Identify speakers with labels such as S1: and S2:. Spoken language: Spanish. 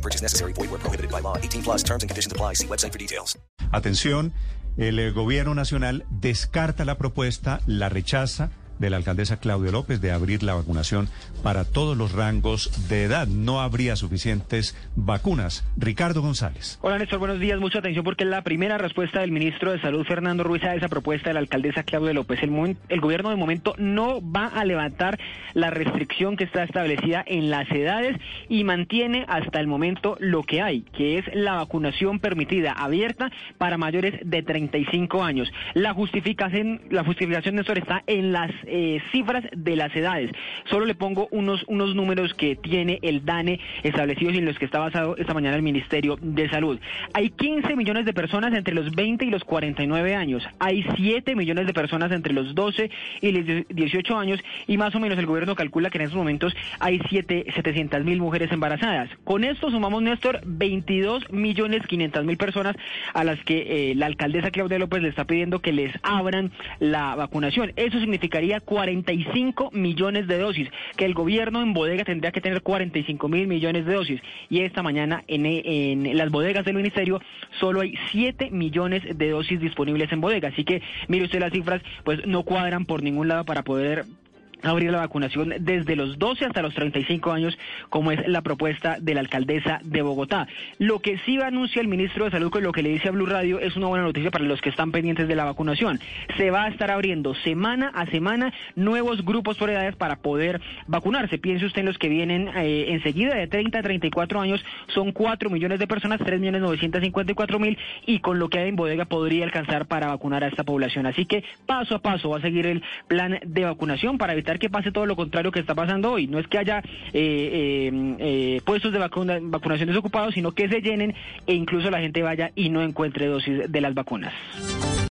S1: No purchase necessary. Void where prohibited by law. 18 plus terms and conditions apply. See website for details.
S2: Atención, el eh, gobierno nacional descarta la propuesta, la rechaza de la alcaldesa Claudia López de abrir la vacunación para todos los rangos de edad. No habría suficientes vacunas. Ricardo González.
S3: Hola Néstor, buenos días. Mucha atención porque la primera respuesta del ministro de Salud, Fernando Ruiz, a esa propuesta de la alcaldesa Claudia López. El, el gobierno de momento no va a levantar la restricción que está establecida en las edades y mantiene hasta el momento lo que hay, que es la vacunación permitida abierta para mayores de 35 años. La justificación, la justificación, Néstor, está en las eh, cifras de las edades. Solo le pongo unos, unos números que tiene el DANE establecidos y en los que está basado esta mañana el Ministerio de Salud. Hay 15 millones de personas entre los 20 y los 49 años. Hay 7 millones de personas entre los 12 y los 18 años y más o menos el gobierno calcula que en estos momentos hay 700 mil mujeres embarazadas. Con esto sumamos, Néstor, 22 millones 500 mil personas a las que eh, la alcaldesa Claudia López le está pidiendo que les abran la vacunación. Eso significaría 45 millones de dosis, que el gobierno en bodega tendría que tener 45 mil millones de dosis. Y esta mañana en, en las bodegas del ministerio solo hay 7 millones de dosis disponibles en bodega. Así que mire usted las cifras, pues no cuadran por ningún lado para poder abrir la vacunación desde los 12 hasta los 35 años, como es la propuesta de la alcaldesa de Bogotá. Lo que sí anuncia el ministro de Salud con lo que le dice a Blue Radio es una buena noticia para los que están pendientes de la vacunación. Se va a estar abriendo semana a semana nuevos grupos por edades para poder vacunarse. Piense usted en los que vienen eh, enseguida de 30 a 34 años, son 4 millones de personas, 3 millones 954 mil y con lo que hay en bodega podría alcanzar para vacunar a esta población. Así que paso a paso va a seguir el plan de vacunación para evitar que pase todo lo contrario que está pasando hoy. No es que haya eh, eh, eh, puestos de vacunación desocupados, sino que se llenen e incluso la gente vaya y no encuentre dosis de las vacunas.